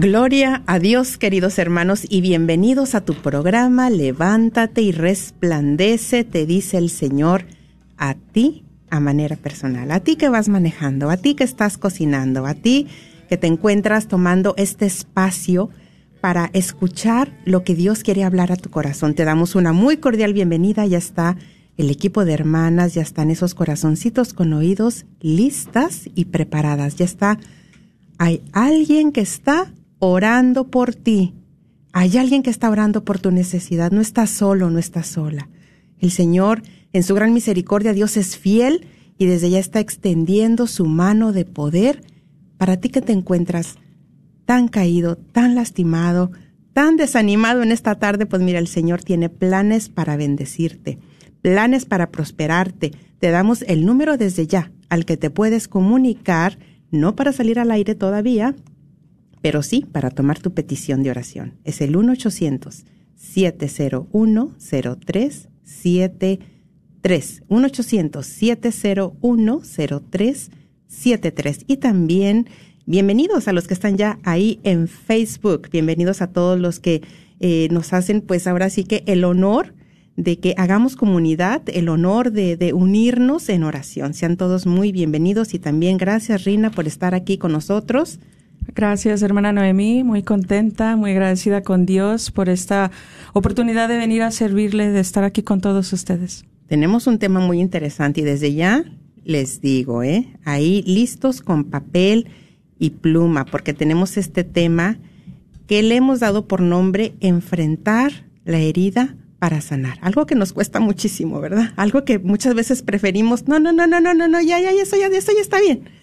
Gloria a Dios, queridos hermanos, y bienvenidos a tu programa Levántate y resplandece, te dice el Señor, a ti a manera personal, a ti que vas manejando, a ti que estás cocinando, a ti que te encuentras tomando este espacio para escuchar lo que Dios quiere hablar a tu corazón. Te damos una muy cordial bienvenida, ya está el equipo de hermanas, ya están esos corazoncitos con oídos listas y preparadas, ya está. Hay alguien que está orando por ti. Hay alguien que está orando por tu necesidad. No estás solo, no estás sola. El Señor, en su gran misericordia, Dios es fiel y desde ya está extendiendo su mano de poder para ti que te encuentras tan caído, tan lastimado, tan desanimado en esta tarde. Pues mira, el Señor tiene planes para bendecirte, planes para prosperarte. Te damos el número desde ya al que te puedes comunicar, no para salir al aire todavía, pero sí para tomar tu petición de oración. Es el 1-800-701-0373. 1-800-701-0373. Y también bienvenidos a los que están ya ahí en Facebook. Bienvenidos a todos los que eh, nos hacen, pues ahora sí que el honor de que hagamos comunidad, el honor de, de, unirnos en oración. Sean todos muy bienvenidos y también gracias, Rina, por estar aquí con nosotros. Gracias, hermana Noemí. Muy contenta, muy agradecida con Dios por esta oportunidad de venir a servirle, de estar aquí con todos ustedes. Tenemos un tema muy interesante y desde ya les digo, ¿eh? Ahí listos con papel y pluma, porque tenemos este tema que le hemos dado por nombre enfrentar la herida para sanar. Algo que nos cuesta muchísimo, ¿verdad? Algo que muchas veces preferimos, no, no, no, no, no, no, no, ya, ya, eso ya, eso ya está bien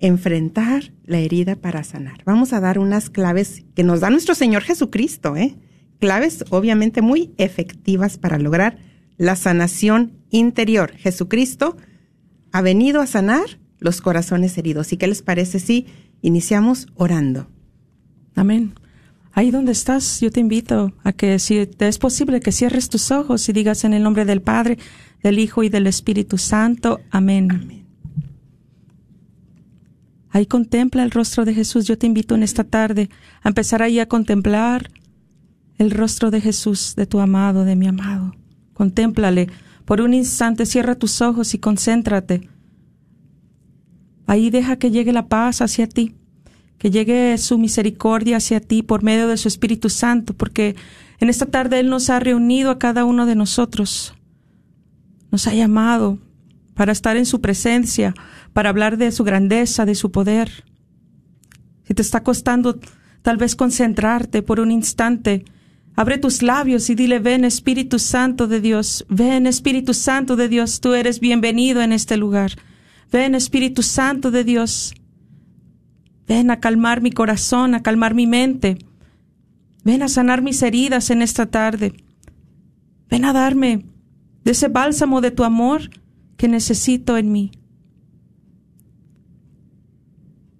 enfrentar la herida para sanar. Vamos a dar unas claves que nos da nuestro Señor Jesucristo, ¿eh? Claves obviamente muy efectivas para lograr la sanación interior. Jesucristo ha venido a sanar los corazones heridos. ¿Y qué les parece si iniciamos orando? Amén. Ahí donde estás, yo te invito a que si te es posible que cierres tus ojos y digas en el nombre del Padre, del Hijo y del Espíritu Santo. Amén. Amén. Ahí contempla el rostro de Jesús. Yo te invito en esta tarde a empezar ahí a contemplar el rostro de Jesús, de tu amado, de mi amado. Contémplale. Por un instante cierra tus ojos y concéntrate. Ahí deja que llegue la paz hacia ti, que llegue su misericordia hacia ti por medio de su Espíritu Santo, porque en esta tarde Él nos ha reunido a cada uno de nosotros. Nos ha llamado para estar en su presencia, para hablar de su grandeza, de su poder. Si te está costando tal vez concentrarte por un instante, abre tus labios y dile, ven Espíritu Santo de Dios, ven Espíritu Santo de Dios, tú eres bienvenido en este lugar. Ven Espíritu Santo de Dios, ven a calmar mi corazón, a calmar mi mente. Ven a sanar mis heridas en esta tarde. Ven a darme de ese bálsamo de tu amor que necesito en mí.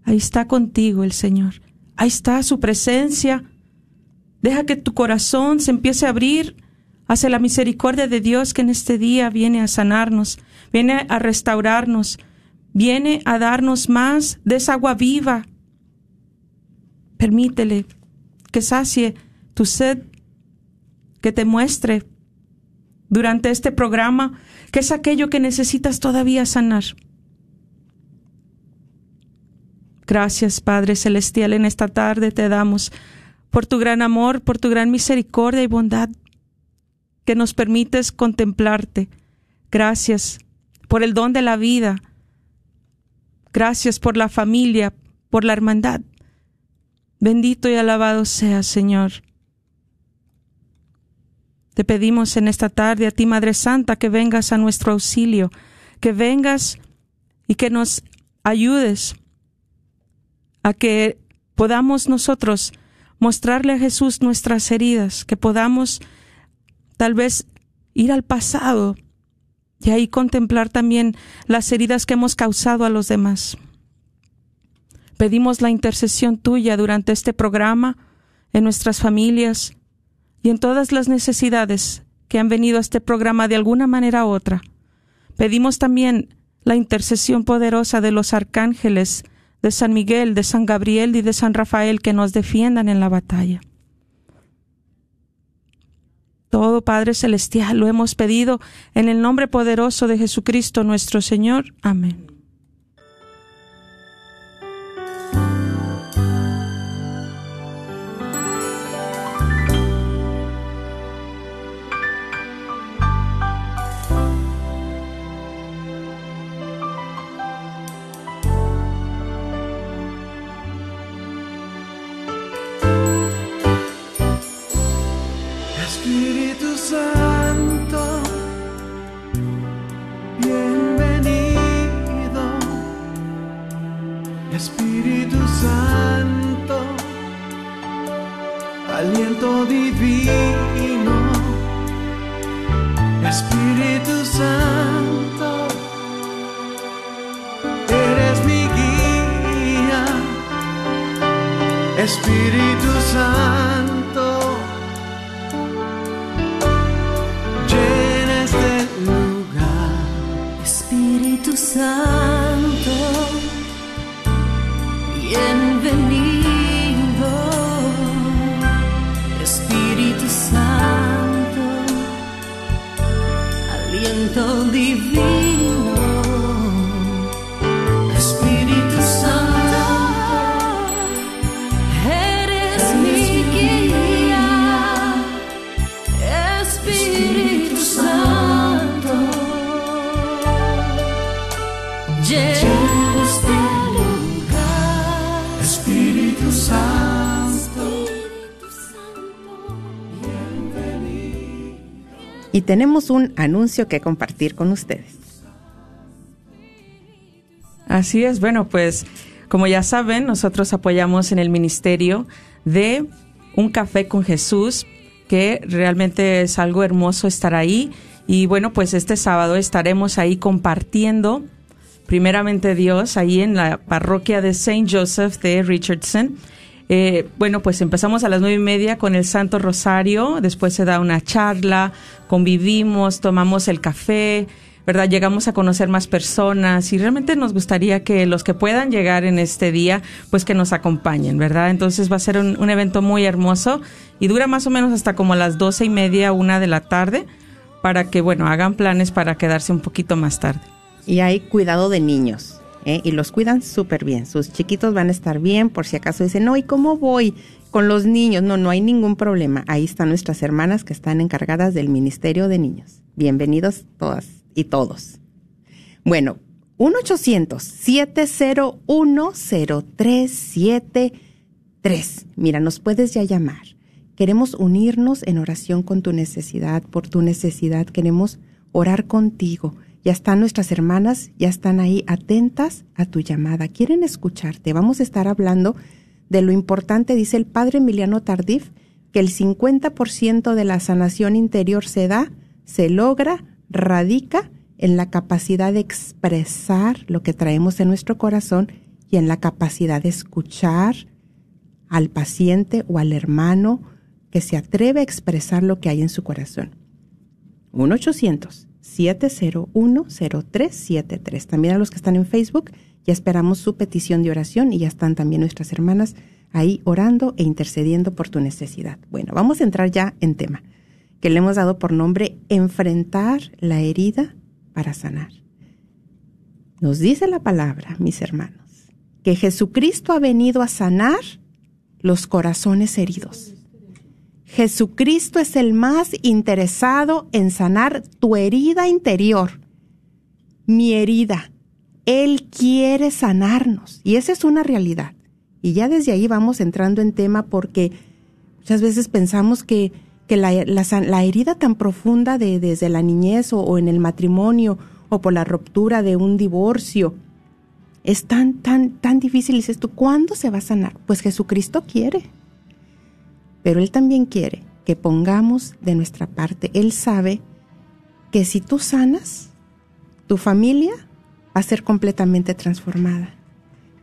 Ahí está contigo el Señor. Ahí está su presencia. Deja que tu corazón se empiece a abrir hacia la misericordia de Dios que en este día viene a sanarnos, viene a restaurarnos, viene a darnos más de esa agua viva. Permítele que sacie tu sed, que te muestre durante este programa que es aquello que necesitas todavía sanar. Gracias, Padre Celestial, en esta tarde te damos por tu gran amor, por tu gran misericordia y bondad que nos permites contemplarte. Gracias por el don de la vida. Gracias por la familia, por la hermandad. Bendito y alabado sea, Señor. Te pedimos en esta tarde a ti, Madre Santa, que vengas a nuestro auxilio, que vengas y que nos ayudes a que podamos nosotros mostrarle a Jesús nuestras heridas, que podamos tal vez ir al pasado y ahí contemplar también las heridas que hemos causado a los demás. Pedimos la intercesión tuya durante este programa, en nuestras familias y en todas las necesidades que han venido a este programa de alguna manera u otra. Pedimos también la intercesión poderosa de los arcángeles, de San Miguel, de San Gabriel y de San Rafael que nos defiendan en la batalla. Todo Padre Celestial lo hemos pedido en el nombre poderoso de Jesucristo nuestro Señor. Amén. Santo, bienvenido. Espíritu Santo, aliento divino. Espíritu Santo, eres mi guía. Espíritu Santo. Santo, bienvenido. Espíritu Santo, aliento divino. Tenemos un anuncio que compartir con ustedes. Así es, bueno, pues como ya saben, nosotros apoyamos en el ministerio de Un Café con Jesús, que realmente es algo hermoso estar ahí. Y bueno, pues este sábado estaremos ahí compartiendo, primeramente Dios, ahí en la parroquia de Saint Joseph de Richardson. Eh, bueno, pues empezamos a las nueve y media con el Santo Rosario, después se da una charla, convivimos, tomamos el café, ¿verdad? Llegamos a conocer más personas y realmente nos gustaría que los que puedan llegar en este día, pues que nos acompañen, ¿verdad? Entonces va a ser un, un evento muy hermoso y dura más o menos hasta como las doce y media, una de la tarde, para que, bueno, hagan planes para quedarse un poquito más tarde. Y hay cuidado de niños, ¿eh? y los cuidan súper bien. Sus chiquitos van a estar bien, por si acaso dicen, no, ¿y cómo voy con los niños? No, no hay ningún problema. Ahí están nuestras hermanas que están encargadas del Ministerio de Niños. Bienvenidos todas y todos. Bueno, 1-800-701-0373. Mira, nos puedes ya llamar. Queremos unirnos en oración con tu necesidad, por tu necesidad. Queremos orar contigo. Ya están nuestras hermanas, ya están ahí atentas a tu llamada. Quieren escucharte. Vamos a estar hablando de lo importante, dice el padre Emiliano Tardif, que el 50% de la sanación interior se da, se logra, radica en la capacidad de expresar lo que traemos en nuestro corazón y en la capacidad de escuchar al paciente o al hermano que se atreve a expresar lo que hay en su corazón. 1-800-701-0373. También a los que están en Facebook, ya esperamos su petición de oración y ya están también nuestras hermanas ahí orando e intercediendo por tu necesidad. Bueno, vamos a entrar ya en tema, que le hemos dado por nombre enfrentar la herida para sanar. Nos dice la palabra, mis hermanos, que Jesucristo ha venido a sanar los corazones heridos. Jesucristo es el más interesado en sanar tu herida interior, mi herida. Él quiere sanarnos y esa es una realidad. Y ya desde ahí vamos entrando en tema porque muchas veces pensamos que, que la, la, herida tan profunda de, desde la niñez o, o en el matrimonio o por la ruptura de un divorcio es tan, tan, tan difícil. Y dices tú, ¿cuándo se va a sanar? Pues Jesucristo quiere. Pero Él también quiere que pongamos de nuestra parte. Él sabe que si tú sanas, tu familia va a ser completamente transformada.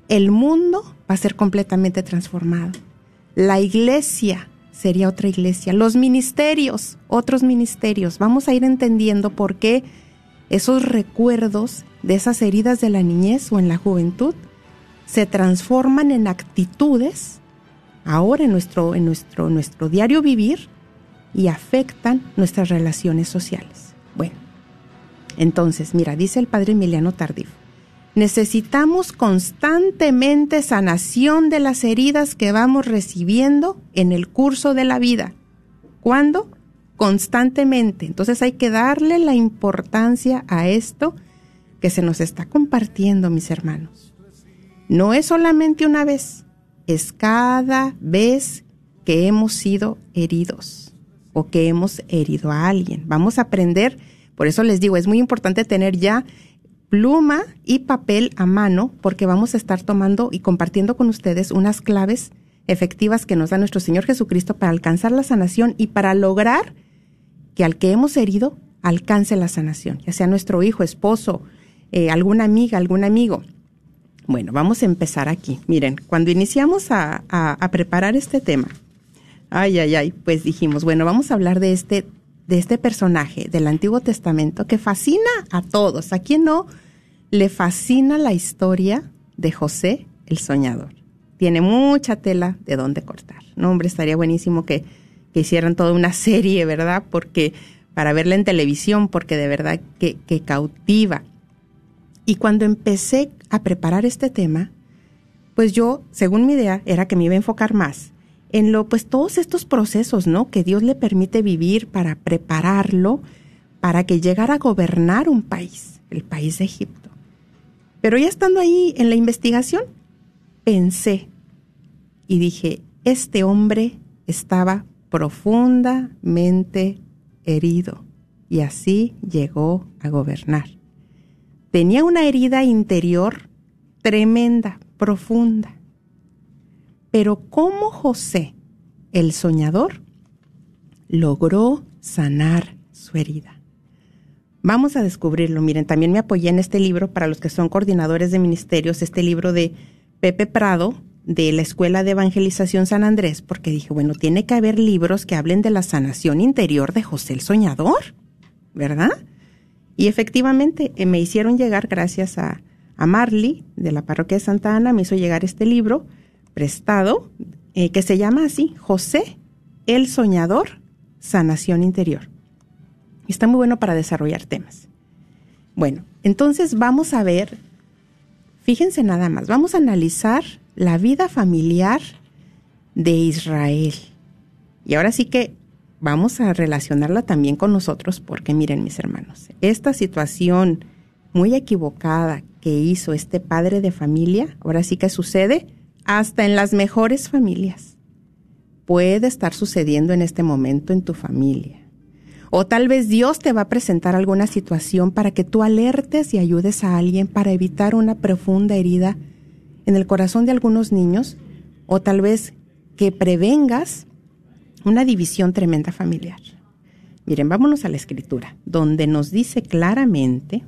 El mundo va a ser completamente transformado. La iglesia sería otra iglesia. Los ministerios, otros ministerios. Vamos a ir entendiendo por qué esos recuerdos de esas heridas de la niñez o en la juventud se transforman en actitudes ahora en nuestro, en nuestro, nuestro diario vivir y afectan nuestras relaciones sociales. Bueno, entonces, mira, dice el padre Emiliano Tardif, necesitamos constantemente sanación de las heridas que vamos recibiendo en el curso de la vida. ¿Cuándo? Constantemente. Entonces hay que darle la importancia a esto que se nos está compartiendo, mis hermanos. No es solamente una vez, es cada vez que hemos sido heridos o que hemos herido a alguien. Vamos a aprender, por eso les digo, es muy importante tener ya pluma y papel a mano porque vamos a estar tomando y compartiendo con ustedes unas claves efectivas que nos da nuestro Señor Jesucristo para alcanzar la sanación y para lograr que al que hemos herido alcance la sanación, ya sea nuestro hijo, esposo, eh, alguna amiga, algún amigo. Bueno, vamos a empezar aquí. Miren, cuando iniciamos a, preparar este tema, ay, ay, ay, pues dijimos, bueno, vamos a hablar de este, de este personaje del Antiguo Testamento que fascina a todos. ¿A quién no le fascina la historia de José el Soñador? Tiene mucha tela de dónde cortar. No, hombre, estaría buenísimo que, que hicieran toda una serie, ¿verdad? Porque para verla en televisión, porque de verdad que cautiva. Y cuando empecé a preparar este tema, pues yo, según mi idea, era que me iba a enfocar más en lo, pues todos estos procesos, ¿no? Que Dios le permite vivir para prepararlo para que llegara a gobernar un país, el país de Egipto. Pero ya estando ahí en la investigación, pensé y dije, este hombre estaba profundamente herido y así llegó a gobernar tenía una herida interior tremenda, profunda. Pero cómo José, el soñador, logró sanar su herida. Vamos a descubrirlo. Miren, también me apoyé en este libro para los que son coordinadores de ministerios, este libro de Pepe Prado, de la Escuela de Evangelización San Andrés, porque dije, bueno, tiene que haber libros que hablen de la sanación interior de José el Soñador, ¿verdad? Y efectivamente eh, me hicieron llegar, gracias a, a, Marley de la parroquia de Santa Ana, me hizo llegar este libro prestado eh, que se llama así, José el Soñador, Sanación Interior. Está muy bueno para desarrollar temas. Bueno, entonces vamos a ver, fíjense nada más, vamos a analizar la vida familiar de Israel. Y ahora sí que vamos a relacionarla también con nosotros porque miren mis hermanos, esta situación muy equivocada que hizo este padre de familia, ahora sí que sucede hasta en las mejores familias. Puede estar sucediendo en este momento en tu familia. O tal vez Dios te va a presentar alguna situación para que tú alertes y ayudes a alguien para evitar una profunda herida en el corazón de algunos niños. O tal vez que prevengas una división tremenda familiar. Miren, vámonos a la escritura, donde nos dice claramente,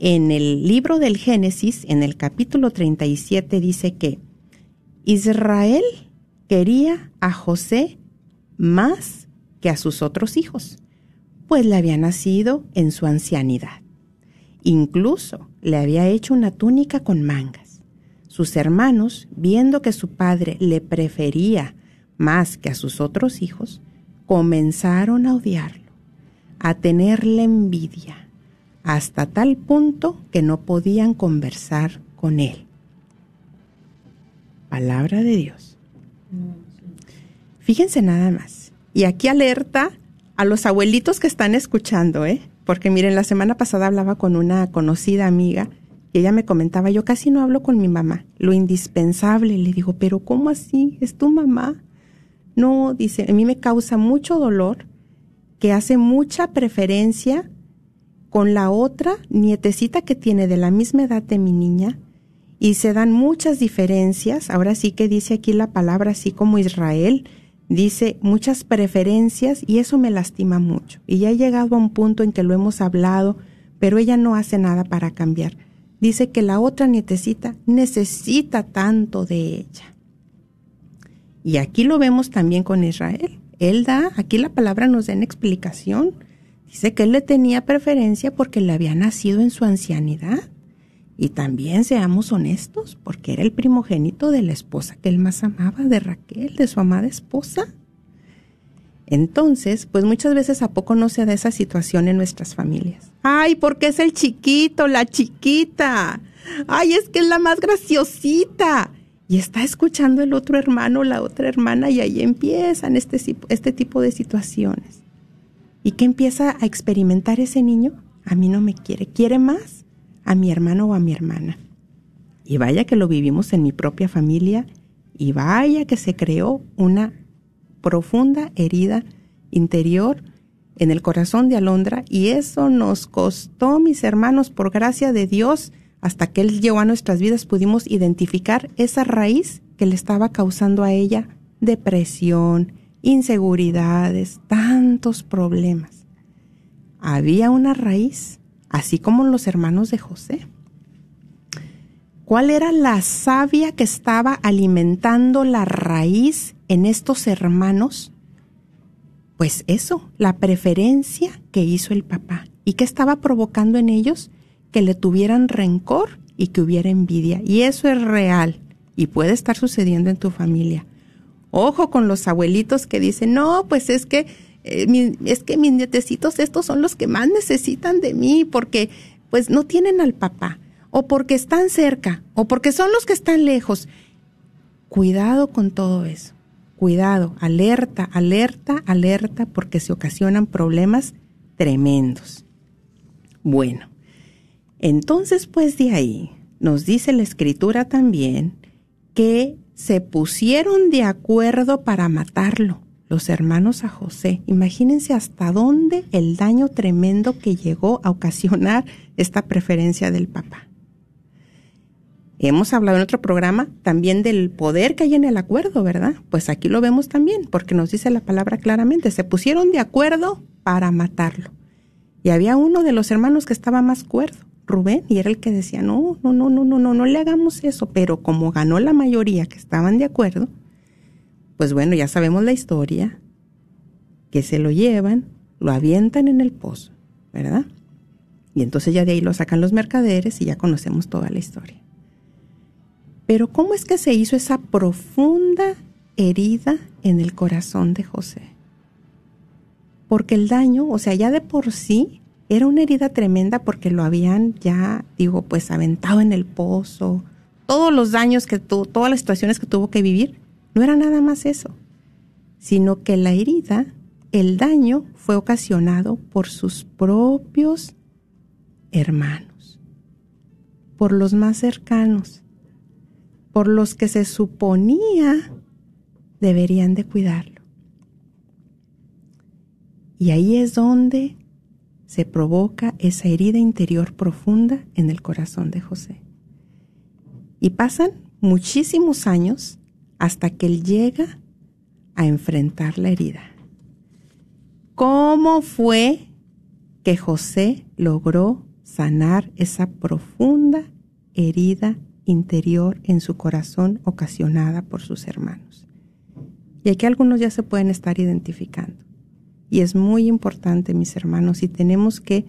en el libro del Génesis, en el capítulo 37, dice que Israel quería a José más que a sus otros hijos, pues le había nacido en su ancianidad. Incluso le había hecho una túnica con mangas. Sus hermanos, viendo que su padre le prefería más que a sus otros hijos, comenzaron a odiarlo, a tenerle envidia, hasta tal punto que no podían conversar con él. Palabra de Dios. Fíjense nada más. Y aquí alerta a los abuelitos que están escuchando, ¿eh? Porque miren, la semana pasada hablaba con una conocida amiga y ella me comentaba, yo casi no hablo con mi mamá, lo indispensable. Le digo, pero ¿cómo así? ¿Es tu mamá? No, dice, a mí me causa mucho dolor que hace mucha preferencia con la otra nietecita que tiene de la misma edad de mi niña y se dan muchas diferencias. Ahora sí que dice aquí la palabra así como Israel, dice muchas preferencias y eso me lastima mucho. Y ya he llegado a un punto en que lo hemos hablado, pero ella no hace nada para cambiar. Dice que la otra nietecita necesita tanto de ella. Y aquí lo vemos también con Israel. Él da, aquí la palabra nos da en explicación. Dice que él le tenía preferencia porque le había nacido en su ancianidad. Y también seamos honestos, porque era el primogénito de la esposa que él más amaba, de Raquel, de su amada esposa. Entonces, pues muchas veces a poco no se da esa situación en nuestras familias. Ay, porque es el chiquito, la chiquita. Ay, es que es la más graciosita. Y está escuchando el otro hermano, la otra hermana, y ahí empiezan este, este tipo de situaciones. ¿Y qué empieza a experimentar ese niño? A mí no me quiere. ¿Quiere más? A mi hermano o a mi hermana. Y vaya que lo vivimos en mi propia familia y vaya que se creó una profunda herida interior en el corazón de Alondra y eso nos costó, mis hermanos, por gracia de Dios, hasta que Él llegó a nuestras vidas pudimos identificar esa raíz que le estaba causando a ella depresión, inseguridades, tantos problemas. Había una raíz, así como los hermanos de José. ¿Cuál era la savia que estaba alimentando la raíz en estos hermanos? Pues eso, la preferencia que hizo el papá. ¿Y qué estaba provocando en ellos? Que le tuvieran rencor y que hubiera envidia. Y eso es real y puede estar sucediendo en tu familia. Ojo con los abuelitos que dicen, no, pues es que, eh, es que mis nietecitos estos son los que más necesitan de mí porque pues no tienen al papá o porque están cerca o porque son los que están lejos. Cuidado con todo eso. Cuidado, alerta, alerta, alerta porque se ocasionan problemas tremendos. Bueno, entonces pues de ahí nos dice la escritura también que se pusieron de acuerdo para matarlo, los hermanos a José. Imagínense hasta dónde el daño tremendo que llegó a ocasionar esta preferencia del papá. Hemos hablado en otro programa también del poder que hay en el acuerdo, ¿verdad? Pues aquí lo vemos también, porque nos dice la palabra claramente, se pusieron de acuerdo para matarlo. Y había uno de los hermanos que estaba más cuerdo. Rubén y era el que decía, no, no, no, no, no, no, no le hagamos eso, pero como ganó la mayoría que estaban de acuerdo, pues bueno, ya sabemos la historia, que se lo llevan, lo avientan en el pozo, ¿verdad? Y entonces ya de ahí lo sacan los mercaderes y ya conocemos toda la historia. Pero ¿cómo es que se hizo esa profunda herida en el corazón de José? Porque el daño, o sea, ya de por sí, era una herida tremenda porque lo habían ya, digo, pues aventado en el pozo. Todos los daños que tuvo, todas las situaciones que tuvo que vivir, no era nada más eso, sino que la herida, el daño fue ocasionado por sus propios hermanos, por los más cercanos, por los que se suponía deberían de cuidarlo. Y ahí es donde se provoca esa herida interior profunda en el corazón de José. Y pasan muchísimos años hasta que él llega a enfrentar la herida. ¿Cómo fue que José logró sanar esa profunda herida interior en su corazón ocasionada por sus hermanos? Y aquí algunos ya se pueden estar identificando. Y es muy importante, mis hermanos, y tenemos que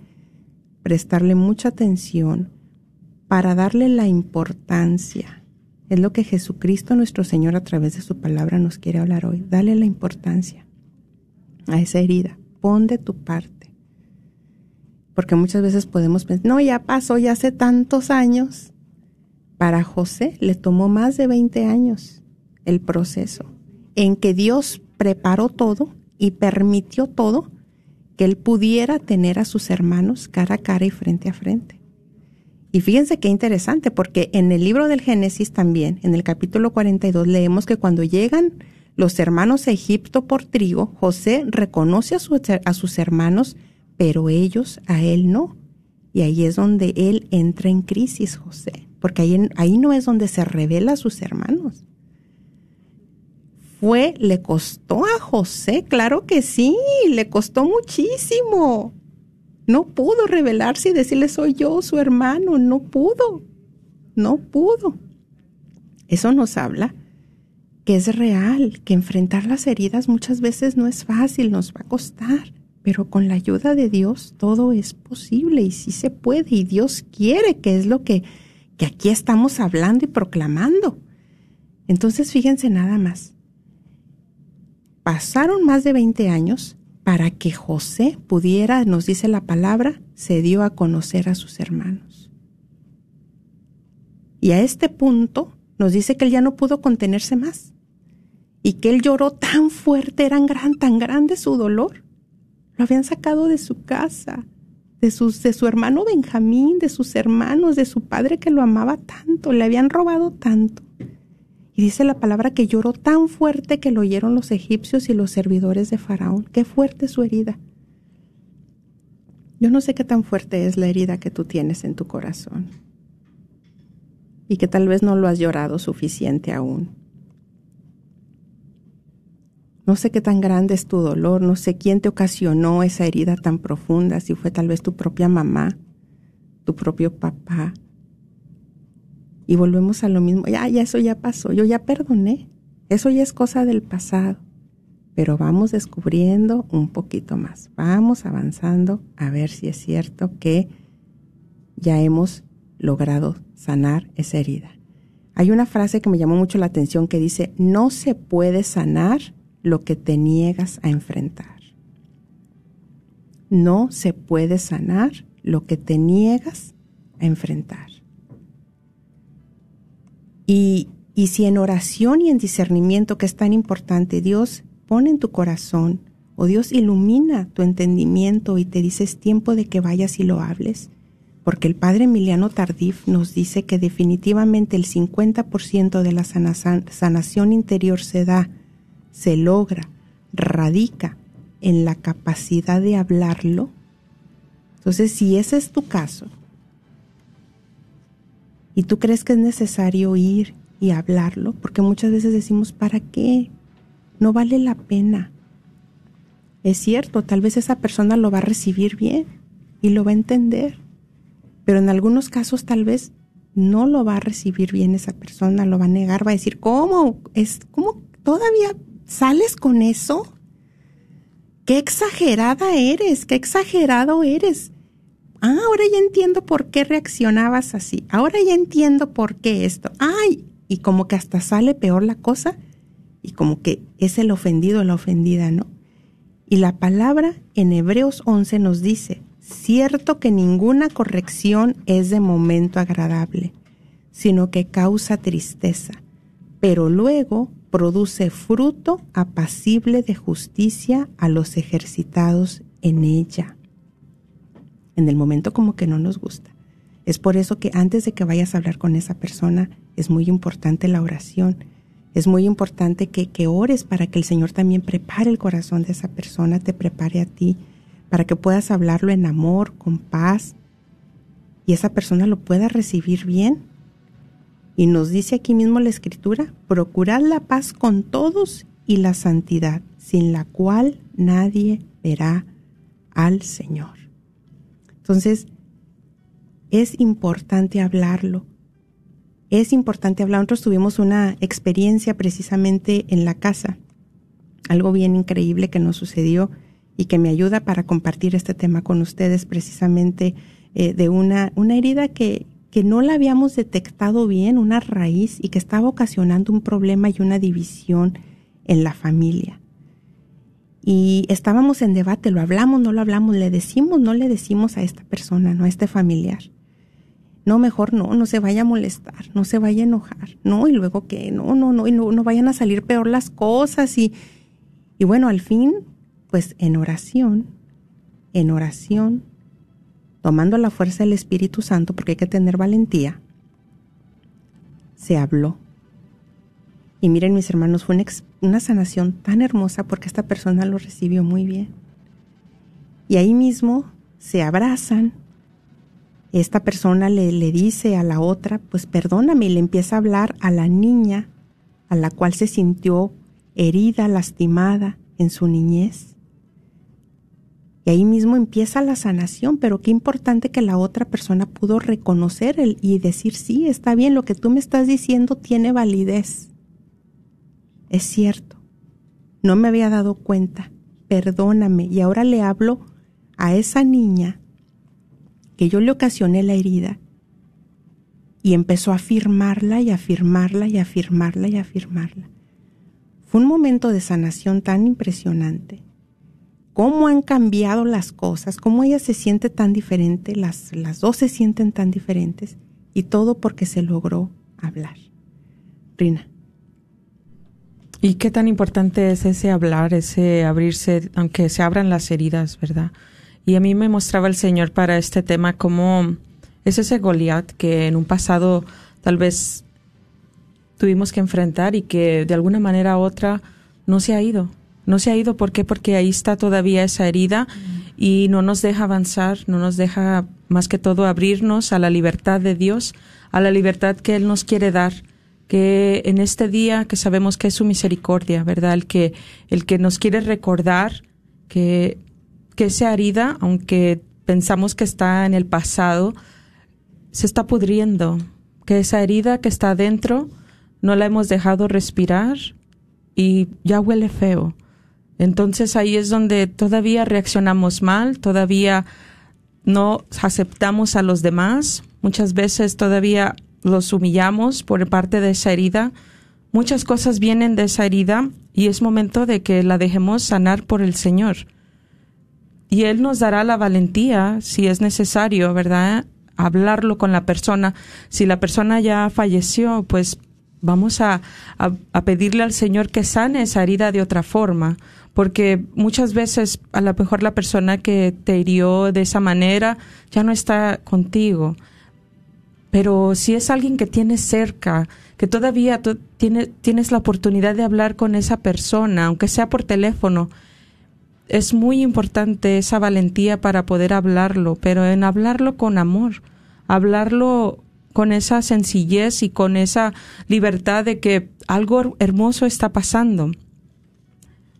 prestarle mucha atención para darle la importancia. Es lo que Jesucristo nuestro Señor a través de su palabra nos quiere hablar hoy. Dale la importancia a esa herida. Pon de tu parte. Porque muchas veces podemos pensar, no, ya pasó, ya hace tantos años. Para José le tomó más de 20 años el proceso en que Dios preparó todo y permitió todo que él pudiera tener a sus hermanos cara a cara y frente a frente. Y fíjense qué interesante, porque en el libro del Génesis también, en el capítulo 42, leemos que cuando llegan los hermanos a Egipto por trigo, José reconoce a, a sus hermanos, pero ellos a él no. Y ahí es donde él entra en crisis, José, porque ahí, ahí no es donde se revela a sus hermanos. Fue, le costó a José, claro que sí, le costó muchísimo. No pudo revelarse y decirle soy yo, su hermano, no pudo, no pudo. Eso nos habla que es real, que enfrentar las heridas muchas veces no es fácil, nos va a costar, pero con la ayuda de Dios todo es posible y sí se puede y Dios quiere, que es lo que, que aquí estamos hablando y proclamando. Entonces fíjense nada más. Pasaron más de 20 años para que José pudiera, nos dice la palabra, se dio a conocer a sus hermanos. Y a este punto nos dice que él ya no pudo contenerse más y que él lloró tan fuerte, era gran, tan grande su dolor. Lo habían sacado de su casa, de, su hermano Benjamín, de sus hermanos, de su padre que lo amaba tanto, le habían robado tanto. Y dice la palabra que lloró tan fuerte que lo oyeron los egipcios y los servidores de Faraón. Qué fuerte su herida. Yo no sé qué tan fuerte es la herida que tú tienes en tu corazón y que tal vez no lo has llorado suficiente aún. No sé qué tan grande es tu dolor, no sé quién te ocasionó esa herida tan profunda, si fue tal vez tu propia mamá, tu propio papá. Y volvemos a lo mismo, ya, ya eso ya pasó, yo ya perdoné, eso ya es cosa del pasado, pero vamos descubriendo un poquito más, vamos avanzando a ver si es cierto que ya hemos logrado sanar esa herida. Hay una frase que me llamó mucho la atención que dice, no se puede sanar lo que te niegas a enfrentar. No se puede sanar lo que te niegas a enfrentar. Y, si en oración y en discernimiento, que es tan importante, Dios pone en tu corazón o Dios ilumina tu entendimiento y te dice es tiempo de que vayas y lo hables, porque el padre Emiliano Tardif nos dice que definitivamente el 50% de la sanación interior se da, se logra, radica en la capacidad de hablarlo. Entonces, si ese es tu caso, y tú crees que es necesario ir y hablarlo, porque muchas veces decimos, ¿para qué? No vale la pena. Es cierto, tal vez esa persona lo va a recibir bien y lo va a entender, pero en algunos casos tal vez no lo va a recibir bien esa persona, lo va a negar, va a decir, ¿cómo? ¿Es, ¿Cómo todavía sales con eso? Qué exagerada eres, qué exagerado eres. Ah, ahora ya entiendo por qué reaccionabas así. Ahora ya entiendo por qué esto. Ay, y como que hasta sale peor la cosa y como que es el ofendido la ofendida, ¿no? Y la palabra en Hebreos 11 nos dice, cierto que ninguna corrección es de momento agradable, sino que causa tristeza, pero luego produce fruto apacible de justicia a los ejercitados en ella. En el momento como que no nos gusta. Es por eso que antes de que vayas a hablar con esa persona, es muy importante la oración. Es muy importante que, que ores para que el Señor también prepare el corazón de esa persona, te prepare a ti, para que puedas hablarlo en amor, con paz, y esa persona lo pueda recibir bien. Y nos dice aquí mismo la Escritura, procurad la paz con todos y la santidad, sin la cual nadie verá al Señor. Entonces, es importante hablarlo. Es importante hablar. Nosotros tuvimos una experiencia precisamente en la casa, algo bien increíble que nos sucedió y que me ayuda para compartir este tema con ustedes, precisamente eh, de una, una herida que, que no la habíamos detectado bien, una raíz y que estaba ocasionando un problema y una división en la familia. Y estábamos en debate, lo hablamos, no lo hablamos, le decimos, no le decimos a esta persona, no a este familiar. no, mejor no, no se vaya a molestar, no se vaya a enojar, no, y luego que no, no, no, y no, no vayan a salir peor las cosas y, y bueno, al fin, pues en oración, en oración, tomando la fuerza del Espíritu Santo, porque hay que tener valentía, se habló. Y miren mis hermanos, fue una, ex- una sanación tan hermosa porque esta persona lo recibió muy bien. Y ahí mismo se abrazan. Esta persona le, le dice a la otra, pues perdóname, y le empieza a hablar a la niña a la cual se sintió herida, lastimada en su niñez. Y ahí mismo empieza la sanación, pero qué importante que la otra persona pudo reconocer el, y decir, sí, está bien, lo que tú me estás diciendo tiene validez. Es cierto, no me había dado cuenta, perdóname. Y ahora le hablo a esa niña que yo le ocasioné la herida y empezó a afirmarla y afirmarla y afirmarla y afirmarla. Fue un momento de sanación tan impresionante. Cómo han cambiado las cosas, cómo ella se siente tan diferente, las, las dos se sienten tan diferentes y todo porque se logró hablar. Rina. Y qué tan importante es ese hablar, ese abrirse, aunque se abran las heridas, ¿verdad? Y a mí me mostraba el Señor para este tema como es ese Goliat que en un pasado tal vez tuvimos que enfrentar y que de alguna manera u otra no se ha ido. No se ha ido, ¿por qué? Porque ahí está todavía esa herida y no nos deja avanzar, no nos deja más que todo abrirnos a la libertad de Dios, a la libertad que Él nos quiere dar que en este día que sabemos que es su misericordia, ¿verdad? El que, el que nos quiere recordar que, que esa herida, aunque pensamos que está en el pasado, se está pudriendo, que esa herida que está adentro no la hemos dejado respirar y ya huele feo. Entonces ahí es donde todavía reaccionamos mal, todavía no aceptamos a los demás, muchas veces todavía los humillamos por parte de esa herida. Muchas cosas vienen de esa herida y es momento de que la dejemos sanar por el Señor. Y Él nos dará la valentía, si es necesario, ¿verdad? Hablarlo con la persona. Si la persona ya falleció, pues vamos a, a, a pedirle al Señor que sane esa herida de otra forma. Porque muchas veces a lo mejor la persona que te hirió de esa manera ya no está contigo pero si es alguien que tienes cerca, que todavía tienes la oportunidad de hablar con esa persona, aunque sea por teléfono, es muy importante esa valentía para poder hablarlo, pero en hablarlo con amor, hablarlo con esa sencillez y con esa libertad de que algo hermoso está pasando.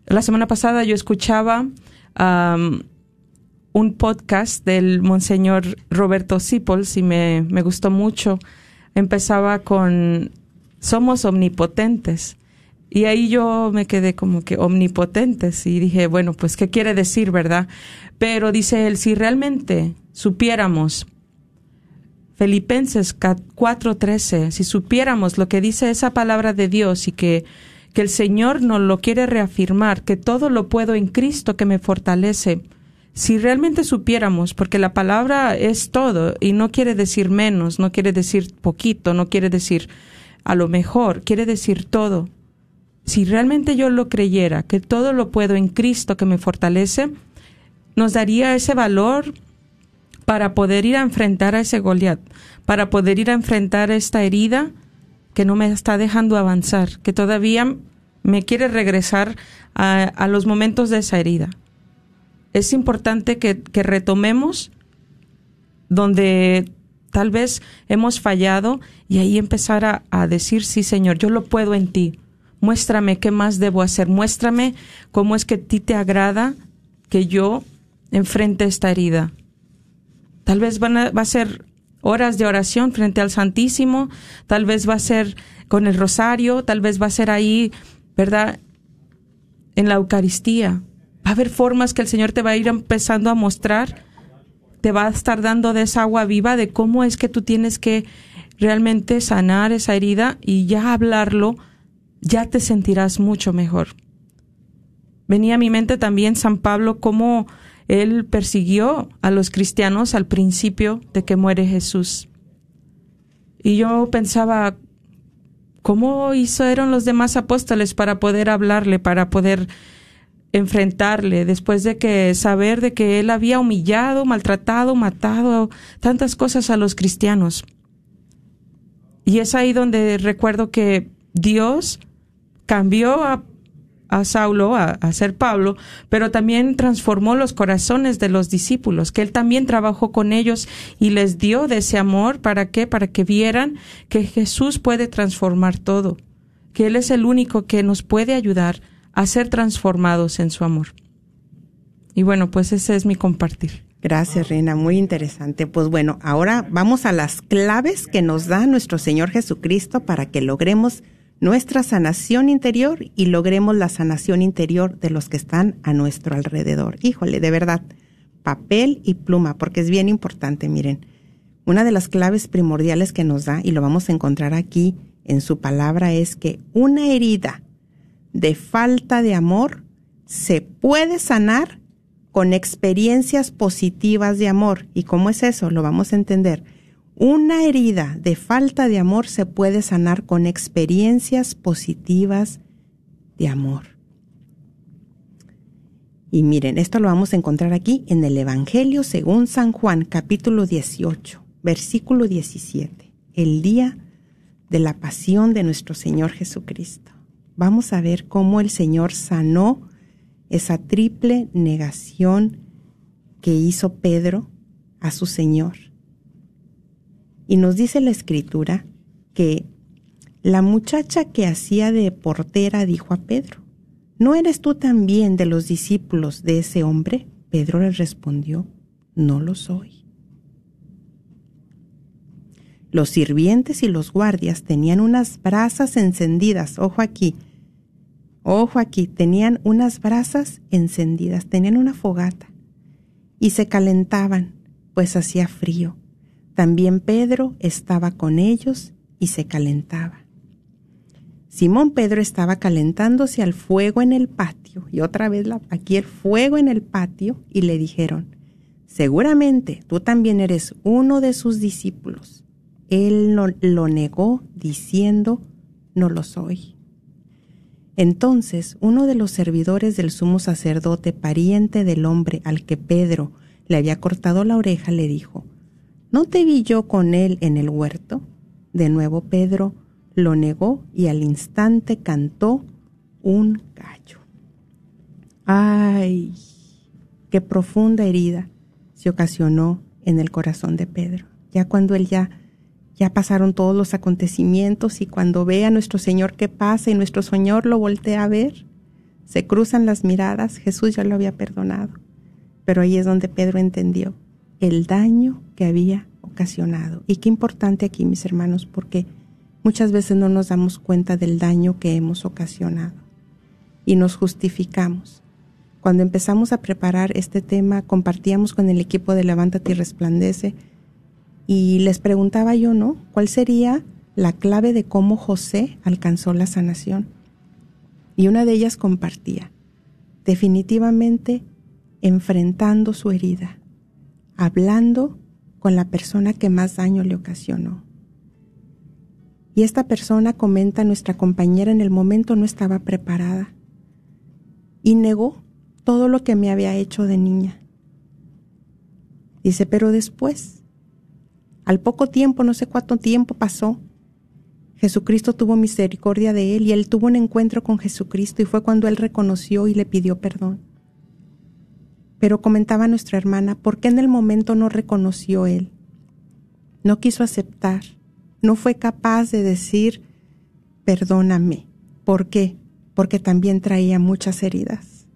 La semana pasada yo escuchaba un podcast del Monseñor Roberto Sipols y me, me gustó mucho. Empezaba con Somos omnipotentes. Y ahí yo me quedé como que omnipotentes y dije, bueno, pues, ¿qué quiere decir, verdad? Pero dice él, si realmente supiéramos, Filipenses 4:13, si supiéramos lo que dice esa palabra de Dios y que, que el Señor nos lo quiere reafirmar, que todo lo puedo en Cristo que me fortalece, si realmente supiéramos, porque la palabra es todo y no quiere decir menos, no quiere decir poquito, no quiere decir a lo mejor, quiere decir todo. Si realmente yo lo creyera, que todo lo puedo en Cristo que me fortalece, nos daría ese valor para poder ir a enfrentar a ese Goliat, para poder ir a enfrentar esta herida que no me está dejando avanzar, que todavía me quiere regresar a, a los momentos de esa herida es importante que, retomemos donde tal vez hemos fallado y ahí empezar a, decir, sí, Señor, yo lo puedo en ti. Muéstrame qué más debo hacer. Muéstrame cómo es que a ti te agrada que yo enfrente esta herida. Tal vez van va a ser horas de oración frente al Santísimo, tal vez va a ser con el rosario, tal vez va a ser ahí, ¿verdad? En la Eucaristía, Va a haber formas que el Señor te va a ir empezando a mostrar, te va a estar dando de esa agua viva de cómo es que tú tienes que realmente sanar esa herida y ya hablarlo, ya te sentirás mucho mejor. Venía a mi mente también San Pablo cómo él persiguió a los cristianos al principio de que muere Jesús. Y yo pensaba, ¿cómo hicieron los demás apóstoles para poder hablarle, para poder enfrentarle, después de que saber de que él había humillado, maltratado, matado tantas cosas a los cristianos? Y es ahí donde recuerdo que Dios cambió a, a Saulo, a, a, ser Pablo, pero también transformó los corazones de los discípulos, que él también trabajó con ellos y les dio de ese amor. ¿Para qué? Para que vieran que Jesús puede transformar todo, que Él es el único que nos puede ayudar a ser transformados en su amor. Y bueno, pues ese es mi compartir. Gracias, Reina, muy interesante. Pues bueno, ahora vamos a las claves que nos da nuestro Señor Jesucristo para que logremos nuestra sanación interior y logremos la sanación interior de los que están a nuestro alrededor. Híjole, de verdad, papel y pluma, porque es bien importante, miren. Una de las claves primordiales que nos da, y lo vamos a encontrar aquí en su palabra, es que una herida de falta de amor se puede sanar con experiencias positivas de amor. ¿Y cómo es eso? Lo vamos a entender. Una herida de falta de amor se puede sanar con experiencias positivas de amor. Y miren, esto lo vamos a encontrar aquí en el Evangelio según San Juan, capítulo 18, versículo 17, el día de la pasión de nuestro Señor Jesucristo. Vamos a ver cómo el Señor sanó esa triple negación que hizo Pedro a su Señor. Y nos dice la escritura que la muchacha que hacía de portera dijo a Pedro, ¿no eres tú también de los discípulos de ese hombre? Pedro le respondió, no lo soy. Los sirvientes y los guardias tenían unas brasas encendidas, ojo aquí, ojo aquí, tenían unas brasas encendidas, tenían una fogata y se calentaban, pues hacía frío. También Pedro estaba con ellos y se calentaba. Simón Pedro estaba calentándose al fuego en el patio, y otra vez aquí el fuego en el patio, y le dijeron, seguramente tú también eres uno de sus discípulos. Él no, lo negó diciendo, no lo soy. Entonces uno de los servidores del sumo sacerdote, pariente del hombre al que Pedro le había cortado la oreja, le dijo, ¿No te vi yo con él en el huerto? De nuevo Pedro lo negó y al instante cantó un gallo. ¡Ay! ¡Qué profunda herida se ocasionó en el corazón de Pedro! Ya cuando él ya ya pasaron todos los acontecimientos y cuando ve a nuestro Señor que pasa y nuestro Señor lo voltea a ver, se cruzan las miradas, Jesús ya lo había perdonado. Pero ahí es donde Pedro entendió el daño que había ocasionado. Y qué importante aquí, mis hermanos, porque muchas veces no nos damos cuenta del daño que hemos ocasionado y nos justificamos. Cuando empezamos a preparar este tema, compartíamos con el equipo de Levántate y Resplandece, y les preguntaba yo, ¿no? ¿Cuál sería la clave de cómo José alcanzó la sanación? Y una de ellas compartía, definitivamente enfrentando su herida, hablando con la persona que más daño le ocasionó. Y esta persona, comenta nuestra compañera, en el momento no estaba preparada y negó todo lo que me había hecho de niña. Dice, pero después al poco tiempo, no sé cuánto tiempo pasó, Jesucristo tuvo misericordia de él y él tuvo un encuentro con Jesucristo y fue cuando él reconoció y le pidió perdón. Pero comentaba nuestra hermana, ¿por qué en el momento no reconoció él? No quiso aceptar, no fue capaz de decir, perdóname. ¿Por qué? Porque también traía muchas heridas.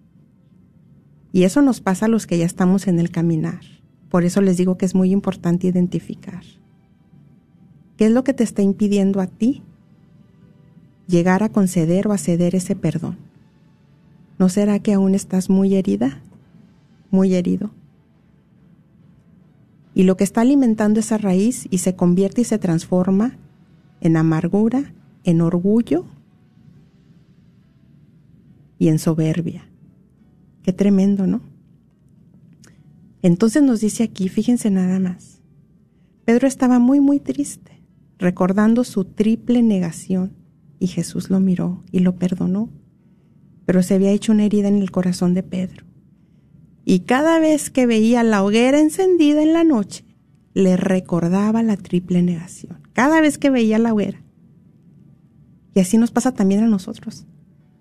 Y eso nos pasa a los que ya estamos en el caminar. Por eso les digo que es muy importante identificar. ¿Qué es lo que te está impidiendo a ti llegar a conceder o a ceder ese perdón? ¿No será que aún estás muy herida? Muy herido. Y lo que está alimentando esa raíz y se convierte y se transforma en amargura, en orgullo y en soberbia. Qué tremendo, ¿no? Entonces nos dice aquí, fíjense nada más, Pedro estaba muy, muy triste, recordando su triple negación, y Jesús lo miró y lo perdonó, pero se había hecho una herida en el corazón de Pedro. Y cada vez que veía la hoguera encendida en la noche, le recordaba la triple negación. Cada vez que veía la hoguera. Y así nos pasa también a nosotros.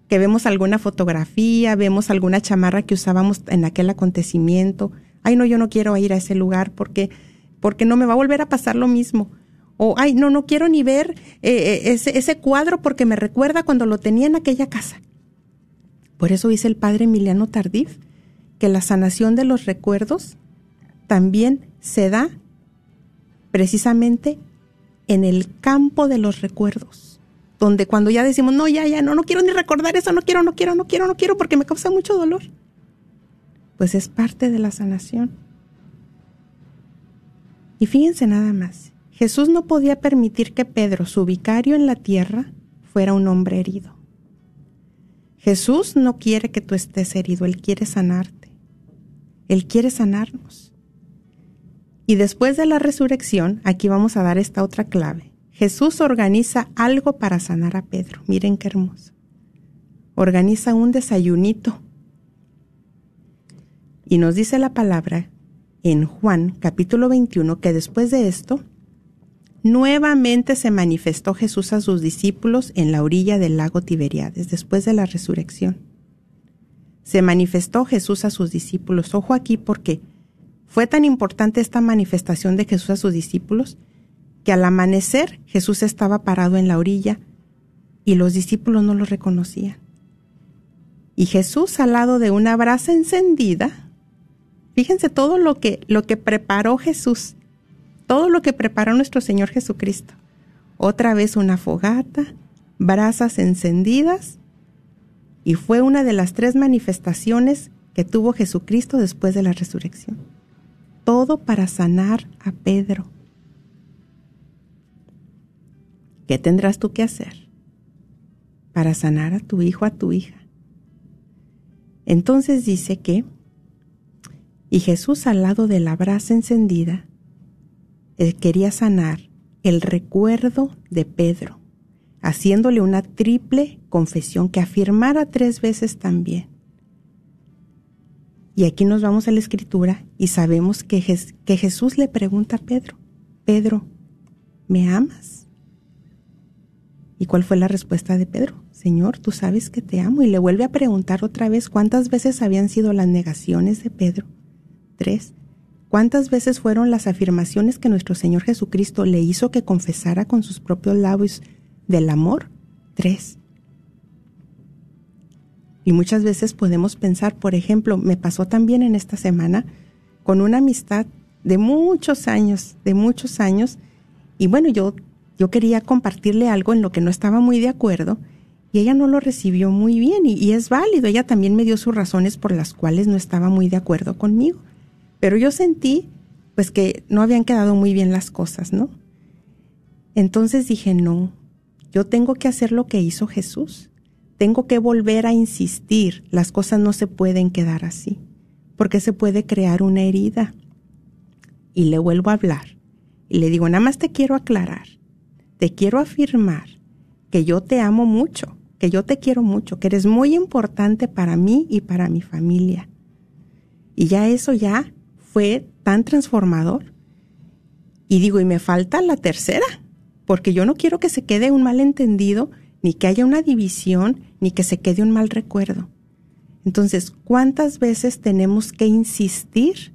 Que vemos alguna fotografía, vemos alguna chamarra que usábamos en aquel acontecimiento. Ay, no, yo no quiero ir a ese lugar porque, porque no me va a volver a pasar lo mismo. O, ay, no, no quiero ni ver eh, ese, ese cuadro porque me recuerda cuando lo tenía en aquella casa. Por eso dice el padre Emiliano Tardif que la sanación de los recuerdos también se da precisamente en el campo de los recuerdos, donde cuando ya decimos, no, ya, ya, no, no quiero ni recordar eso, no quiero, no quiero, no quiero, no quiero, porque me causa mucho dolor. Pues es parte de la sanación. Y fíjense nada más, Jesús no podía permitir que Pedro, su vicario en la tierra, fuera un hombre herido. Jesús no quiere que tú estés herido, Él quiere sanarte. Él quiere sanarnos. Y después de la resurrección, aquí vamos a dar esta otra clave. Jesús organiza algo para sanar a Pedro. Miren qué hermoso. Organiza un desayunito. Y nos dice la palabra en Juan capítulo 21 que después de esto, nuevamente se manifestó Jesús a sus discípulos en la orilla del lago Tiberiades, después de la resurrección. Se manifestó Jesús a sus discípulos. Ojo aquí porque fue tan importante esta manifestación de Jesús a sus discípulos que al amanecer Jesús estaba parado en la orilla y los discípulos no lo reconocían. Y Jesús al lado de una brasa encendida, fíjense todo lo que, lo que preparó Jesús, todo lo que preparó nuestro Señor Jesucristo. Otra vez una fogata, brasas encendidas, y fue una de las tres manifestaciones que tuvo Jesucristo después de la resurrección. Todo para sanar a Pedro. ¿Qué tendrás tú que hacer para sanar a tu hijo, a tu hija? Entonces dice que, y Jesús al lado de la brasa encendida, quería sanar el recuerdo de Pedro, haciéndole una triple confesión que afirmara tres veces también. Y aquí nos vamos a la escritura y sabemos que, que Jesús le pregunta a Pedro, Pedro, ¿me amas? ¿Y cuál fue la respuesta de Pedro? Señor, tú sabes que te amo. Y le vuelve a preguntar otra vez cuántas veces habían sido las negaciones de Pedro. Tres. ¿Cuántas veces fueron las afirmaciones que nuestro Señor Jesucristo le hizo que confesara con sus propios labios del amor? Tres. Y muchas veces podemos pensar, por ejemplo, me pasó también en esta semana con una amistad de muchos años, de muchos años, y bueno, yo, yo quería compartirle algo en lo que no estaba muy de acuerdo, y ella no lo recibió muy bien, y es válido, ella también me dio sus razones por las cuales no estaba muy de acuerdo conmigo. Pero yo sentí pues que no habían quedado muy bien las cosas, ¿no? Entonces dije, no, yo tengo que hacer lo que hizo Jesús. Tengo que volver a insistir. Las cosas no se pueden quedar así, porque se puede crear una herida. Y le vuelvo a hablar. Y le digo, nada más te quiero aclarar, te quiero afirmar que yo te amo mucho, que yo te quiero mucho, que eres muy importante para mí y para mi familia. Y ya eso ya fue tan transformador. Y digo, y me falta la tercera, porque yo no quiero que se quede un malentendido, ni que haya una división, ni que se quede un mal recuerdo. Entonces, ¿cuántas veces tenemos que insistir?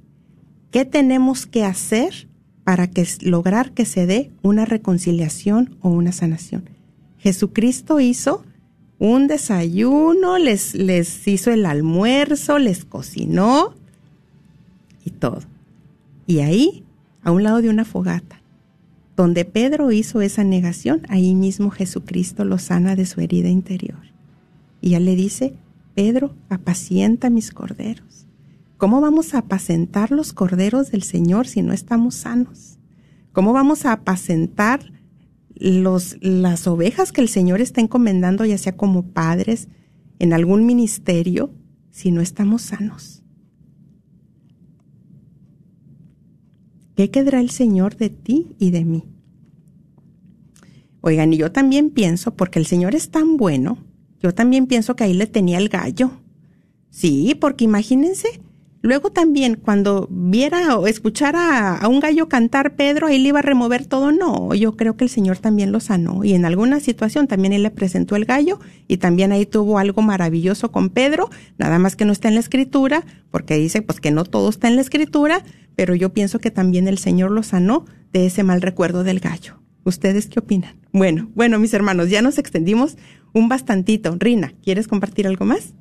¿Qué tenemos que hacer para que, lograr que se dé una reconciliación o una sanación? Jesucristo hizo un desayuno, les, les hizo el almuerzo, les cocinó y todo. Y ahí, a un lado de una fogata, donde Pedro hizo esa negación, ahí mismo Jesucristo lo sana de su herida interior. Y ya le dice, Pedro, apacienta mis corderos. ¿Cómo vamos a apacentar los corderos del Señor si no estamos sanos? ¿Cómo vamos a apacentar los, las ovejas que el Señor está encomendando, ya sea como padres, en algún ministerio, si no estamos sanos? ¿Qué quedará el Señor de ti y de mí? Oigan, y yo también pienso, porque el Señor es tan bueno, yo también pienso que ahí le tenía el gallo. Sí, porque imagínense, luego también cuando viera o escuchara a un gallo cantar Pedro, ahí le iba a remover todo. No, yo creo que el Señor también lo sanó. Y en alguna situación también él le presentó el gallo y también ahí tuvo algo maravilloso con Pedro, nada más que no está en la escritura, porque dice pues que no todo está en la escritura, pero yo pienso que también el Señor lo sanó de ese mal recuerdo del gallo. ¿Ustedes qué opinan? Bueno, bueno, mis hermanos, ya nos extendimos un bastantito. Rina, ¿quieres compartir algo más?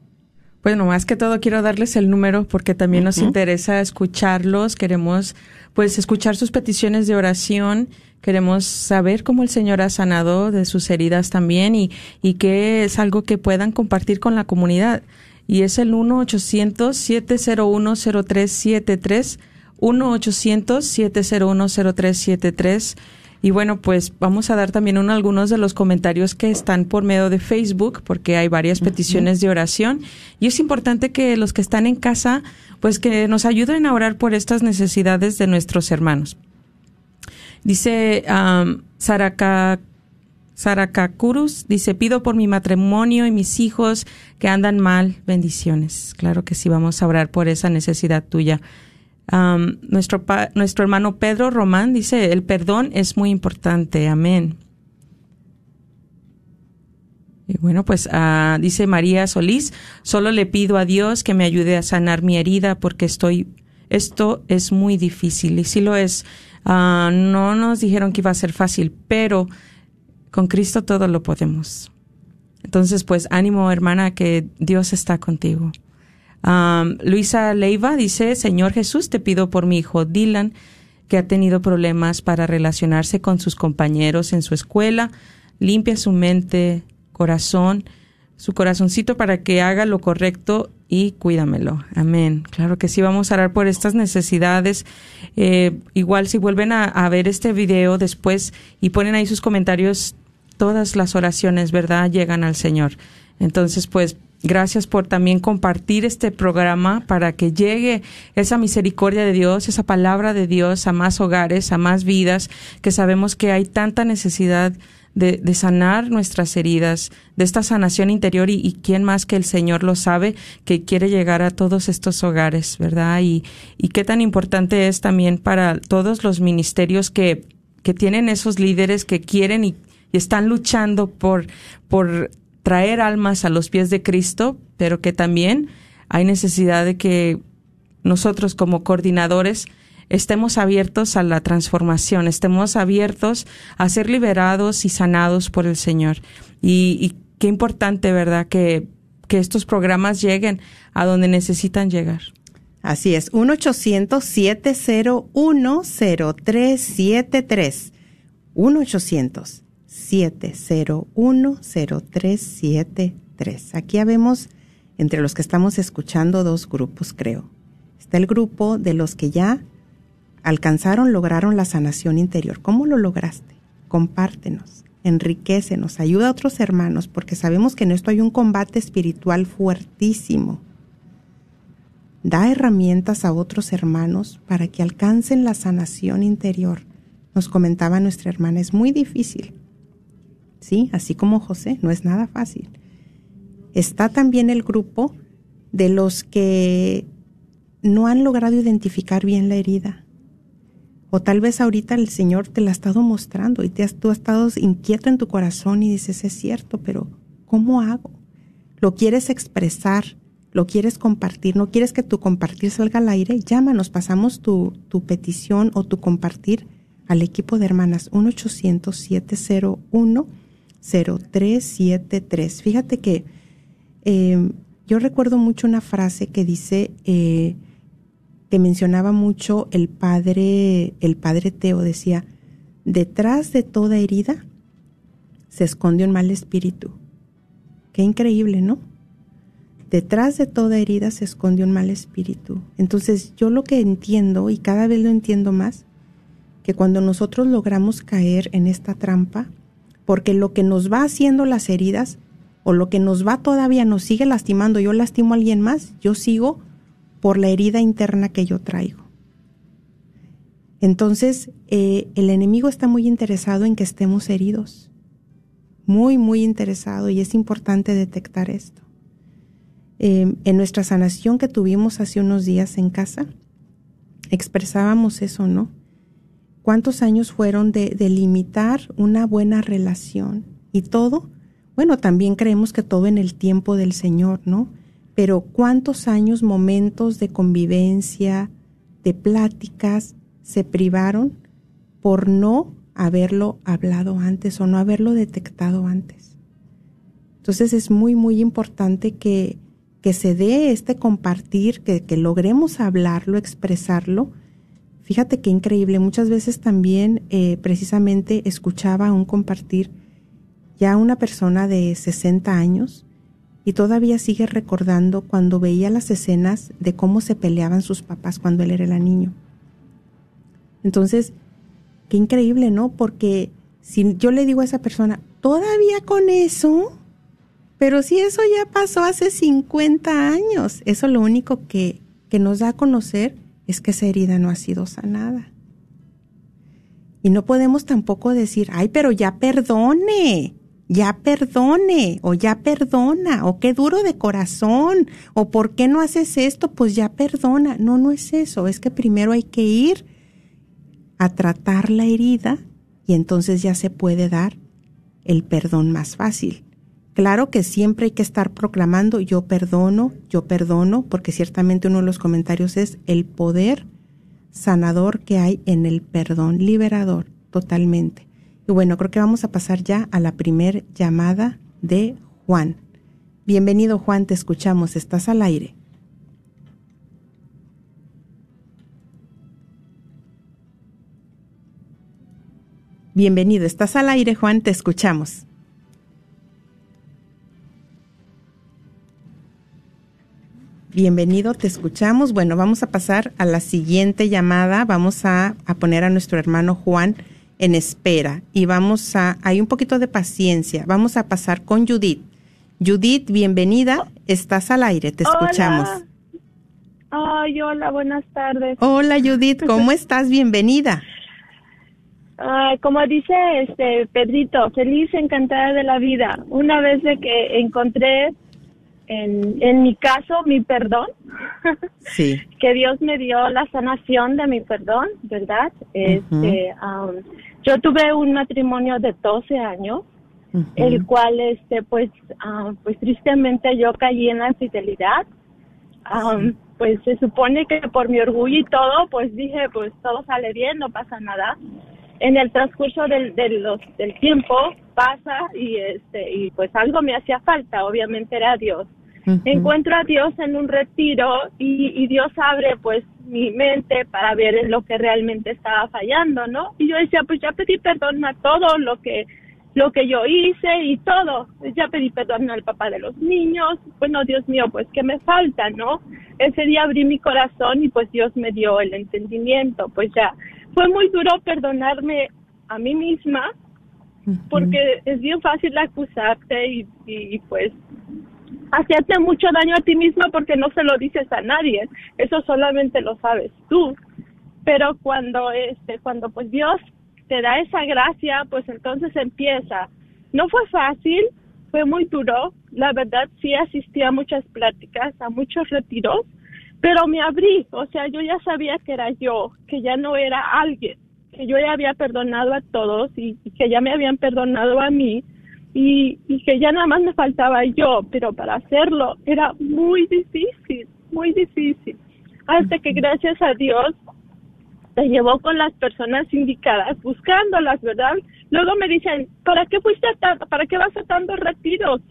Bueno, más que todo quiero darles el número porque también nos interesa escucharlos, queremos pues escuchar sus peticiones de oración, queremos saber cómo el Señor ha sanado de sus heridas también y, y que es algo que puedan compartir con la comunidad. Y es el 1-800-701-0373, 1-800-701-0373. Y bueno, pues vamos a dar también uno, algunos de los comentarios que están por medio de Facebook, porque hay varias peticiones de oración. Y es importante que los que están en casa, pues que nos ayuden a orar por estas necesidades de nuestros hermanos. Dice um, Saraka, Sarakakurus, dice, pido por mi matrimonio y mis hijos que andan mal, bendiciones. Claro que sí, vamos a orar por esa necesidad tuya. Nuestro, pa- nuestro hermano Pedro Román dice, el perdón es muy importante, amén. Y bueno, pues ah, dice María Solís, solo le pido a Dios que me ayude a sanar mi herida porque estoy, esto es muy difícil y sí lo es. Ah, no nos dijeron que iba a ser fácil, pero con Cristo todo lo podemos. Entonces, pues ánimo hermana que Dios está contigo. Luisa Leiva dice, Señor Jesús, te pido por mi hijo Dylan, que ha tenido problemas para relacionarse con sus compañeros en su escuela. Limpia su mente, corazón, su corazoncito para que haga lo correcto y cuídamelo. Amén. Claro que sí, vamos a orar por estas necesidades. Eh, igual si vuelven a, a ver este video después y ponen ahí sus comentarios, todas las oraciones, ¿verdad?, llegan al Señor. Entonces, pues, gracias por también compartir este programa para que llegue esa misericordia de Dios, esa palabra de Dios a más hogares, a más vidas, que sabemos que hay tanta necesidad de, de sanar nuestras heridas, de esta sanación interior y, quién más que el Señor lo sabe, que quiere llegar a todos estos hogares, ¿verdad? Y, y qué tan importante es también para todos los ministerios que, que tienen esos líderes que quieren y, y están luchando por, por traer almas a los pies de Cristo, pero que también hay necesidad de que nosotros como coordinadores estemos abiertos a la transformación, estemos abiertos a ser liberados y sanados por el Señor. Y, qué importante, ¿verdad?, que, que estos programas lleguen a donde necesitan llegar. Así es, 1-800-701-0373. 1-800-701-0373. Aquí habemos, entre los que estamos escuchando, dos grupos, creo. Está el grupo de los que ya alcanzaron, lograron la sanación interior. ¿Cómo lo lograste? Compártenos, enriquecenos, ayuda a otros hermanos, porque sabemos que en esto hay un combate espiritual fuertísimo. Da herramientas a otros hermanos para que alcancen la sanación interior. Nos comentaba nuestra hermana, es muy difícil. Sí, así como José, no es nada fácil. Está también el grupo de los que no han logrado identificar bien la herida. O tal vez ahorita el Señor te la ha estado mostrando y te has, tú has estado inquieto en tu corazón y dices, es cierto, pero ¿cómo hago? Lo quieres expresar, lo quieres compartir, no quieres que tu compartir salga al aire, llámanos, pasamos tu, tu petición o tu compartir al equipo de hermanas 1-800-701-0373. Fíjate que eh, yo recuerdo mucho una frase que dice, eh, que mencionaba mucho el padre, el padre Teo, decía, detrás de toda herida se esconde un mal espíritu. Qué increíble, ¿no? Detrás de toda herida se esconde un mal espíritu. Entonces yo lo que entiendo, y cada vez lo entiendo más, que cuando nosotros logramos caer en esta trampa, porque lo que nos va haciendo las heridas, o lo que nos va todavía, nos sigue lastimando, yo lastimo a alguien más, yo sigo por la herida interna que yo traigo. Entonces, eh, el enemigo está muy interesado en que estemos heridos. muy, muy interesado y es importante detectar esto. Eh, en nuestra sanación que tuvimos hace unos días en casa, expresábamos eso, ¿no? ¿Cuántos años fueron de, de limitar una buena relación? Y todo, bueno, también creemos que todo en el tiempo del Señor, ¿no? Pero cuántos años, momentos de convivencia, de pláticas, se privaron por no haberlo hablado antes o no haberlo detectado antes. Entonces es muy, muy importante que, que se dé este compartir, que, que logremos hablarlo, expresarlo. Fíjate qué increíble. Muchas veces también eh, precisamente escuchaba un compartir ya una persona de 60 años y todavía sigue recordando cuando veía las escenas de cómo se peleaban sus papás cuando él era niño. Entonces, qué increíble, ¿no? Porque si yo le digo a esa persona, todavía con eso, pero si eso ya pasó hace 50 años, eso lo único que, que nos da a conocer es que esa herida no ha sido sanada. Y no podemos tampoco decir, ay, pero ya perdone ya perdone o ya perdona o qué duro de corazón o por qué no haces esto, pues ya perdona. No, no es eso, es que primero hay que ir a tratar la herida y entonces ya se puede dar el perdón más fácil. Claro que siempre hay que estar proclamando yo perdono, yo perdono, porque ciertamente uno de los comentarios es el poder sanador que hay en el perdón, liberador totalmente. Y bueno, creo que vamos a pasar ya a la primer llamada de Juan. Bienvenido Juan, te escuchamos, estás al aire. Bienvenido, estás al aire Juan, te escuchamos. Bienvenido, te escuchamos. Bueno, vamos a pasar a la siguiente llamada. Vamos a, a poner a nuestro hermano Juan en espera y vamos a, hay un poquito de paciencia, vamos a pasar con Judith. Judith, bienvenida, estás al aire, te escuchamos. Ay, hola, buenas tardes. Hola Judith, ¿cómo estás? Bienvenida. Ay, como dice este Pedrito, feliz, encantada de la vida. Una vez de que encontré en, en mi caso mi perdón, Sí. que Dios me dio la sanación de mi perdón, ¿verdad? Este, um, yo tuve un matrimonio de 12 años, el cual, este, pues, ah, pues tristemente yo caí en la infidelidad. Um, Pues se supone que por mi orgullo y todo, pues dije, pues todo sale bien, no pasa nada. En el transcurso del, los, del tiempo pasa y este y pues algo me hacía falta, obviamente era Dios. Encuentro a Dios en un retiro y, y Dios abre pues mi mente para ver en lo que realmente estaba fallando, ¿no? Y yo decía, pues ya pedí perdón a todo lo que lo que yo hice y todo. Ya pedí perdón al papá de los niños. Bueno, Dios mío, pues qué me falta, ¿no? Ese día abrí mi corazón y pues Dios me dio el entendimiento. Pues ya fue muy duro perdonarme a mí misma porque es bien fácil acusarte y, y, y, pues hacerte mucho daño a ti misma porque no se lo dices a nadie. Eso solamente lo sabes tú. Pero cuando este cuando pues Dios te da esa gracia, pues entonces empieza. No fue fácil, fue muy duro. La verdad sí asistí a muchas pláticas, a muchos retiros, pero me abrí. O sea, yo ya sabía que era yo, que ya no era alguien, que yo ya había perdonado a todos y, y que ya me habían perdonado a mí y, y que ya nada más me faltaba yo, pero para hacerlo era muy difícil, muy difícil. Hasta que gracias a Dios te llevó con las personas indicadas, buscándolas, ¿verdad? Luego me dicen, ¿para qué fuiste a tan- para qué vas a tantos retiros?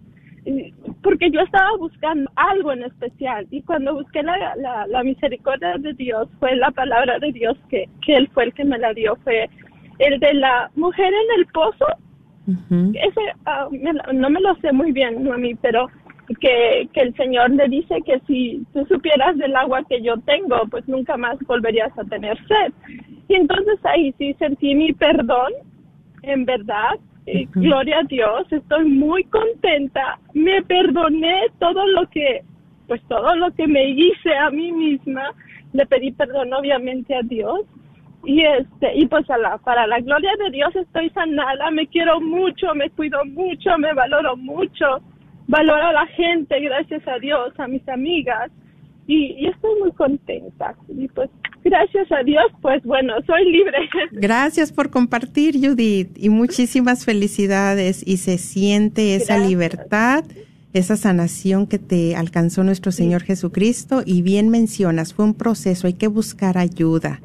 Porque yo estaba buscando algo en especial y cuando busqué la, la, la misericordia de Dios fue la palabra de Dios que, que Él fue el que me la dio, fue el de la mujer en el pozo, Ese ah, me no me lo sé muy bien no a mí pero que, que el Señor le dice que si tú supieras del agua que yo tengo pues nunca más volverías a tener sed. Y entonces ahí sí sentí mi perdón en verdad. Ujú. gloria a Dios estoy muy contenta. Me perdoné todo lo que pues todo lo que me hice a mí misma. Le pedí perdón obviamente a Dios y este y pues a la, para la gloria de Dios estoy sanada, me quiero mucho, me cuido mucho, me valoro mucho, valoro a la gente, gracias a Dios, a mis amigas y, y estoy muy contenta y pues gracias a Dios pues bueno soy libre. Gracias por compartir, Judith, y muchísimas felicidades. Y se siente esa Gracias. libertad, esa sanación que te alcanzó nuestro Señor Jesucristo. Y bien mencionas, fue un proceso, hay que buscar ayuda.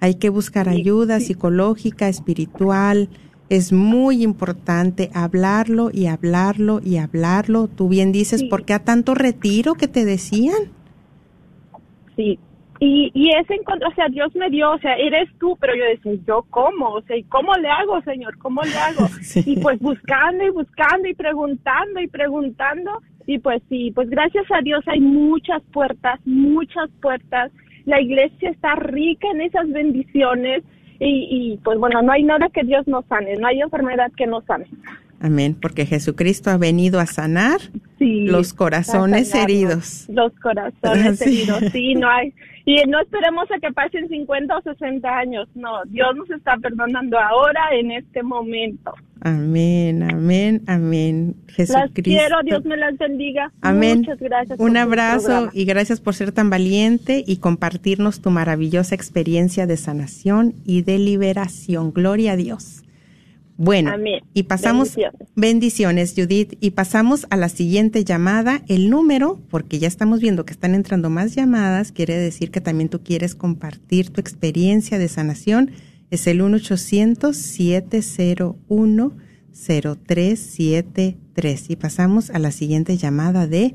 Hay que buscar ayuda psicológica, espiritual. Es muy importante hablarlo y hablarlo y hablarlo. Tú bien dices, Sí. ¿por qué a tanto retiro que te decían? Sí. Y, y ese encuentro, o sea, Dios me dio, o sea, eres tú, pero yo decía, ¿yo cómo? O sea, ¿y cómo le hago, Señor? ¿Cómo le hago? Sí. Y pues buscando y buscando y preguntando y preguntando. Y pues sí, pues gracias a Dios hay muchas puertas, muchas puertas. La iglesia está rica en esas bendiciones. Y, y pues bueno, no hay nada que Dios no sane, no hay enfermedad que no sane. Amén, porque Jesucristo ha venido a sanar Sí, los corazones heridos. Los corazones Sí. heridos, sí, no hay. Y no esperemos a que pasen 50 o 60 años, no, Dios nos está perdonando ahora, en este momento. Amén, amén, amén. Las Jesucristo. quiero, Dios me las bendiga. Amén. Muchas gracias. Un abrazo y gracias por ser tan valiente y compartirnos tu maravillosa experiencia de sanación y de liberación. Gloria a Dios. Bueno, Amén. y pasamos Bendiciones. bendiciones, Judith, y pasamos a la siguiente llamada. El número, porque ya estamos viendo que están entrando más llamadas, quiere decir que también tú quieres compartir tu experiencia de sanación. Es el 1-800-701-0373. Y pasamos a la siguiente llamada de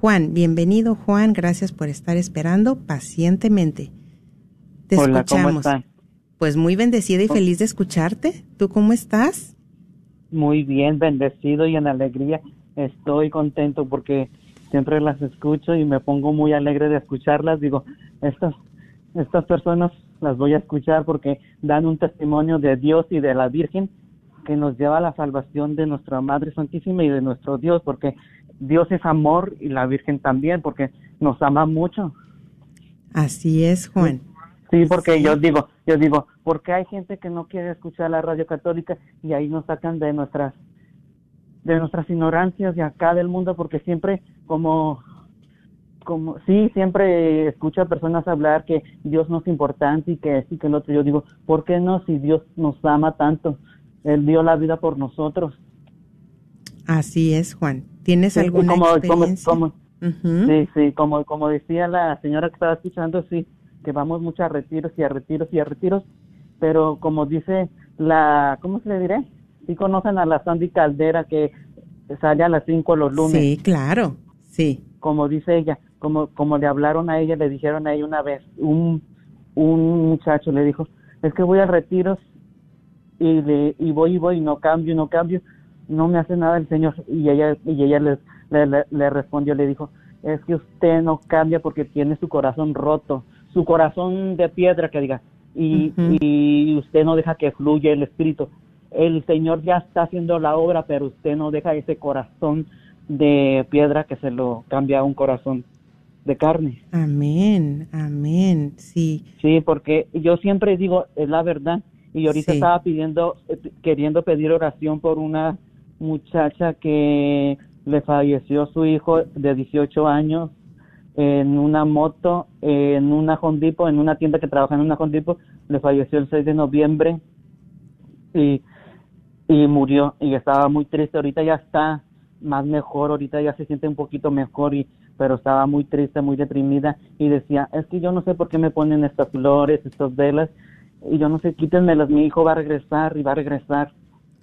Juan. Bienvenido, Juan. Gracias por estar esperando pacientemente. Te Hola, ¿cómo escuchamos. están? Pues muy bendecida y feliz de escucharte. ¿Tú cómo estás? Muy bien, bendecido y en alegría. Estoy contento porque siempre las escucho y me pongo muy alegre de escucharlas. Digo, estas, estas personas las voy a escuchar porque dan un testimonio de Dios y de la Virgen que nos lleva a la salvación de nuestra Madre Santísima y de nuestro Dios, porque Dios es amor y la Virgen también, porque nos ama mucho. Así es, Juan. Sí, porque Sí. yo digo, yo digo, porque hay gente que no quiere escuchar la radio católica y ahí nos sacan de nuestras de nuestras ignorancias de acá del mundo porque siempre como como sí siempre escucho a personas hablar que Dios no es importante y que sí que el otro yo digo, ¿por qué no si Dios nos ama tanto? Él dio la vida por nosotros. Así es, Juan. ¿Tienes Sí, alguna como, como, experiencia? Sí, sí, como, como decía la señora que estaba escuchando, sí, que vamos mucho a retiros y a retiros y a retiros, pero como dice la, ¿cómo se le diré? Sí conocen a la Sandy Caldera que sale a las 5 los lunes, Sí, claro. Sí. como dice ella, como, como le hablaron a ella, le dijeron a ella una vez, un, un muchacho le dijo, es que voy a retiros y, le, y voy y voy y no cambio, no cambio, no me hace nada el Señor. Y ella, y ella le, le, respondió, le dijo, es que usted no cambia porque tiene su corazón roto, su corazón de piedra, que diga, y, usted no deja que fluya el Espíritu. El Señor ya está haciendo la obra, pero usted no deja ese corazón de piedra que se lo cambia a un corazón de carne. Amén, amén. Sí. Sí, porque yo siempre digo, es la verdad. Y ahorita Sí. estaba pidiendo, queriendo pedir oración por una muchacha que le falleció su hijo de 18 años en una moto, en una Home Depot, en una tienda que trabaja en una Home Depot, le falleció el 6 de noviembre y, y murió y estaba muy triste. Ahorita ya está más mejor, ahorita ya se siente un poquito mejor y pero estaba muy triste, muy deprimida y decía, es que yo no sé por qué me ponen estas flores, estas velas y yo no sé, quítenmelas, mi hijo va a regresar y va a regresar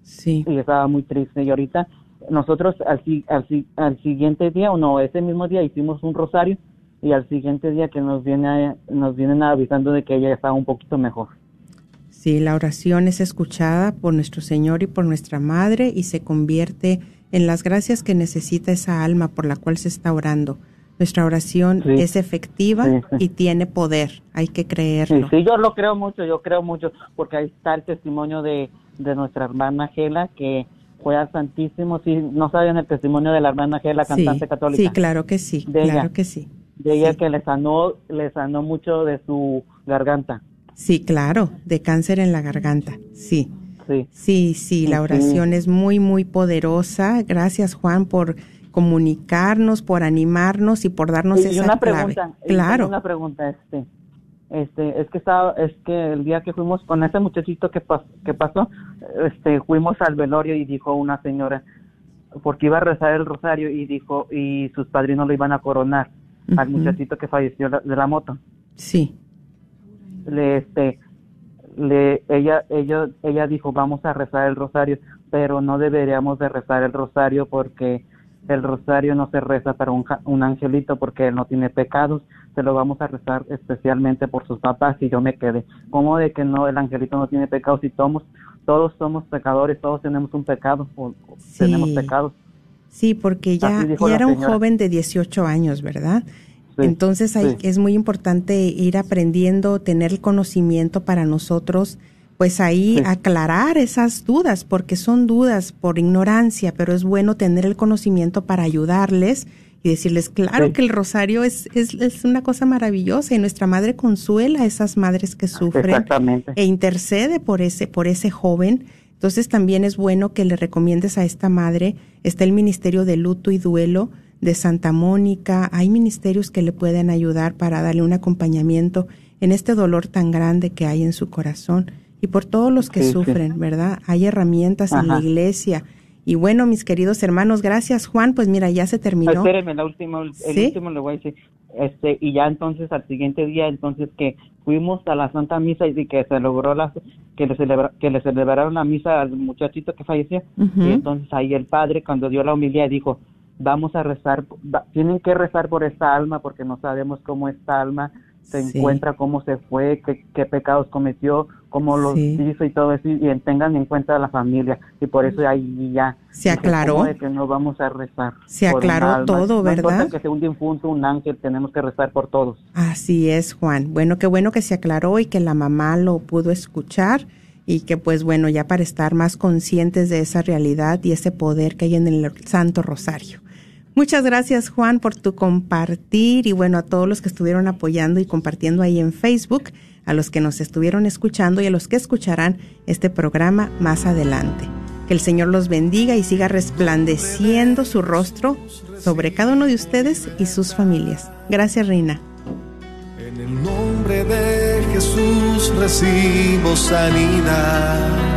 Sí. y estaba muy triste y ahorita nosotros al, si- al, si- al siguiente día o no, ese mismo día hicimos un rosario y al siguiente día que nos viene a- nos vienen avisando de que ella estaba un poquito mejor. Sí, la oración es escuchada por nuestro Señor y por nuestra Madre y se convierte en las gracias que necesita esa alma por la cual se está orando. Nuestra oración Sí. es efectiva Sí, sí. y tiene poder. Hay que creerlo. sí, yo lo creo mucho, yo creo mucho, porque ahí está el testimonio de, de nuestra hermana Gela, que fue al Santísimo, sí, no saben el testimonio de la hermana Gela, Sí, cantante católica, sí, claro que sí, De ella. claro que sí. de ella sí. que le sanó, le sanó mucho de su garganta. Sí, claro, de cáncer en la garganta. Sí. Sí. Sí, sí, la oración es muy, muy poderosa. Gracias, Juan, por comunicarnos, por animarnos y por darnos Y esa una clave. pregunta, y Claro. una pregunta, este, este, es que estaba, es que el día que fuimos con ese muchachito que, pas- que pasó, este, fuimos al velorio y dijo una señora, porque iba a rezar el rosario y dijo, y sus padrinos lo iban a coronar al muchachito que falleció de la moto. Sí. Le, este, le, ella, ella, ella dijo, vamos a rezar el rosario, pero no deberíamos de rezar el rosario porque el rosario no se reza para un, un angelito porque él no tiene pecados, se lo vamos a rezar especialmente por sus papás y yo me quedé. ¿Cómo de que no, el angelito no tiene pecados si todos, todos somos pecadores, todos tenemos un pecado, o, Sí. tenemos pecados? Sí, porque ya, era un joven de 18 años, ¿verdad? Sí, Entonces hay- sí. es muy importante ir aprendiendo, tener el conocimiento para nosotros, pues ahí Sí. aclarar esas dudas, porque son dudas por ignorancia, pero es bueno tener el conocimiento para ayudarles y decirles, claro Sí. que el rosario es, es, es una cosa maravillosa y nuestra madre consuela a esas madres que sufren e intercede por ese, por ese joven. Entonces también es bueno que le recomiendes a esta madre, está el Ministerio de Luto y Duelo de Santa Mónica, hay ministerios que le pueden ayudar para darle un acompañamiento en este dolor tan grande que hay en su corazón y por todos los que Sí, sí. sufren, ¿verdad? Hay herramientas en la iglesia. Y bueno, mis queridos hermanos, gracias Juan, pues mira, ya se terminó. Espérenme, la última, el ¿Sí? último le voy a decir. Este, y ya entonces al siguiente día, entonces que fuimos a la Santa Misa y que se logró la, que le, celebra, que le celebraron la misa al muchachito que falleció. Y entonces ahí el padre cuando dio la homilía dijo, vamos a rezar, va- tienen que rezar por esta alma porque no sabemos cómo esta alma se Sí. encuentra, cómo se fue, qué, qué pecados cometió, cómo los Sí. hizo y todo eso, y tengan en cuenta a la familia. Y por eso ahí ya Se aclaró. ¿cómo de que no vamos a rezar. Se aclaró todo, ¿verdad? que sea un difunto, un ángel, tenemos que rezar por todos. Así es, Juan. Bueno, qué bueno que se aclaró y que la mamá lo pudo escuchar y que pues bueno, ya para estar más conscientes de esa realidad y ese poder que hay en el Santo Rosario. Muchas gracias, Juan, por tu compartir y bueno, a todos los que estuvieron apoyando y compartiendo ahí en Facebook, a los que nos estuvieron escuchando y a los que escucharán este programa más adelante. Que el Señor los bendiga y siga resplandeciendo su rostro sobre cada uno de ustedes y sus familias. Gracias, Reina. En el nombre de Jesús recibo sanidad.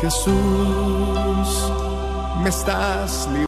Jesús, me estás librando.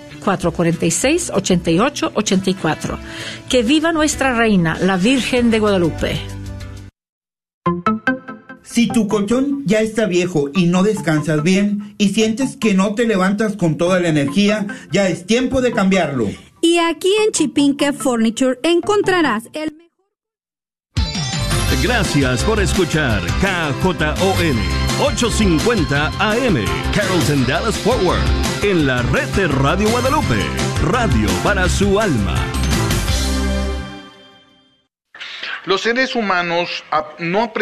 446-8884. Que viva nuestra reina, la Virgen de Guadalupe. Si tu colchón ya está viejo y no descansas bien y sientes que no te levantas con toda la energía, ya es tiempo de cambiarlo. Y aquí en Chipinque Furniture encontrarás el Gracias por escuchar KJON 850 AM Carrollton Dallas Forward en la red de Radio Guadalupe, radio para su alma. Los seres humanos no aprenden